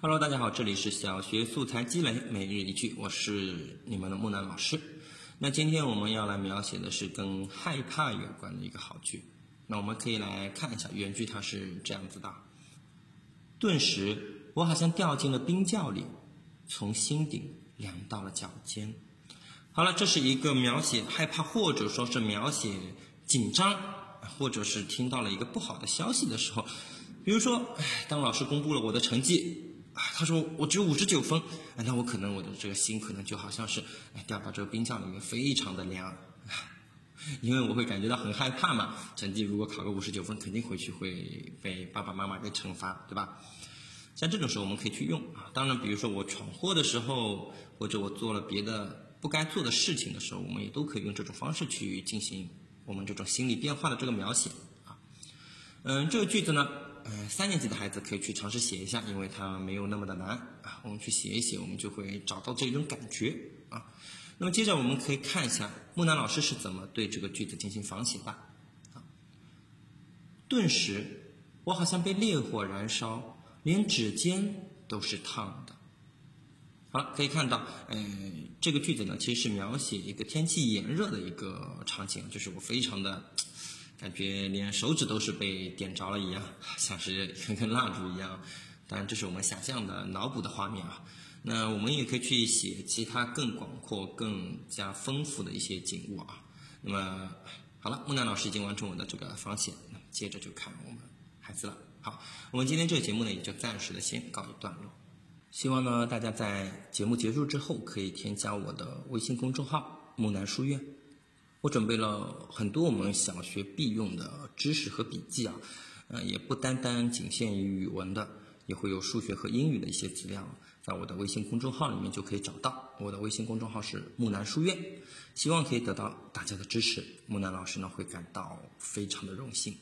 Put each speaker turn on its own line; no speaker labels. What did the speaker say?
Hello，大家好，这里是小学素材积累每日一句，我是你们的木南老师。那今天我们要来描写的是跟害怕有关的一个好句。那我们可以来看一下原句，它是这样子的：顿时，我好像掉进了冰窖里，从心底凉到了脚尖。好了，这是一个描写害怕，或者说是描写紧张，或者是听到了一个不好的消息的时候，比如说，当老师公布了我的成绩。他说我只有五十九分，那我可能我的这个心可能就好像是掉到这个冰窖里面，非常的凉，因为我会感觉到很害怕嘛。成绩如果考个五十九分，肯定回去会被爸爸妈妈给惩罚，对吧？像这种时候我们可以去用啊。当然，比如说我闯祸的时候，或者我做了别的不该做的事情的时候，我们也都可以用这种方式去进行我们这种心理变化的这个描写啊。嗯，这个句子呢。三年级的孩子可以去尝试写一下，因为它没有那么的难啊。我们去写一写，我们就会找到这种感觉啊。那么接着我们可以看一下木南老师是怎么对这个句子进行仿写的啊。顿时，我好像被烈火燃烧，连指尖都是烫的。好了，可以看到，嗯，这个句子呢，其实是描写一个天气炎热的一个场景，就是我非常的。感觉连手指都是被点着了一样，像是一根蜡烛一样。当然，这是我们想象的、脑补的画面啊。那我们也可以去写其他更广阔、更加丰富的一些景物啊。那么，好了，木南老师已经完成我的这个仿写，那么接着就看我们孩子了。好，我们今天这个节目呢，也就暂时的先告一段落。希望呢，大家在节目结束之后可以添加我的微信公众号“木南书院”。我准备了很多我们小学必用的知识和笔记啊，呃，也不单单仅限于语文的，也会有数学和英语的一些资料，在我的微信公众号里面就可以找到。我的微信公众号是木南书院，希望可以得到大家的支持，木南老师呢会感到非常的荣幸。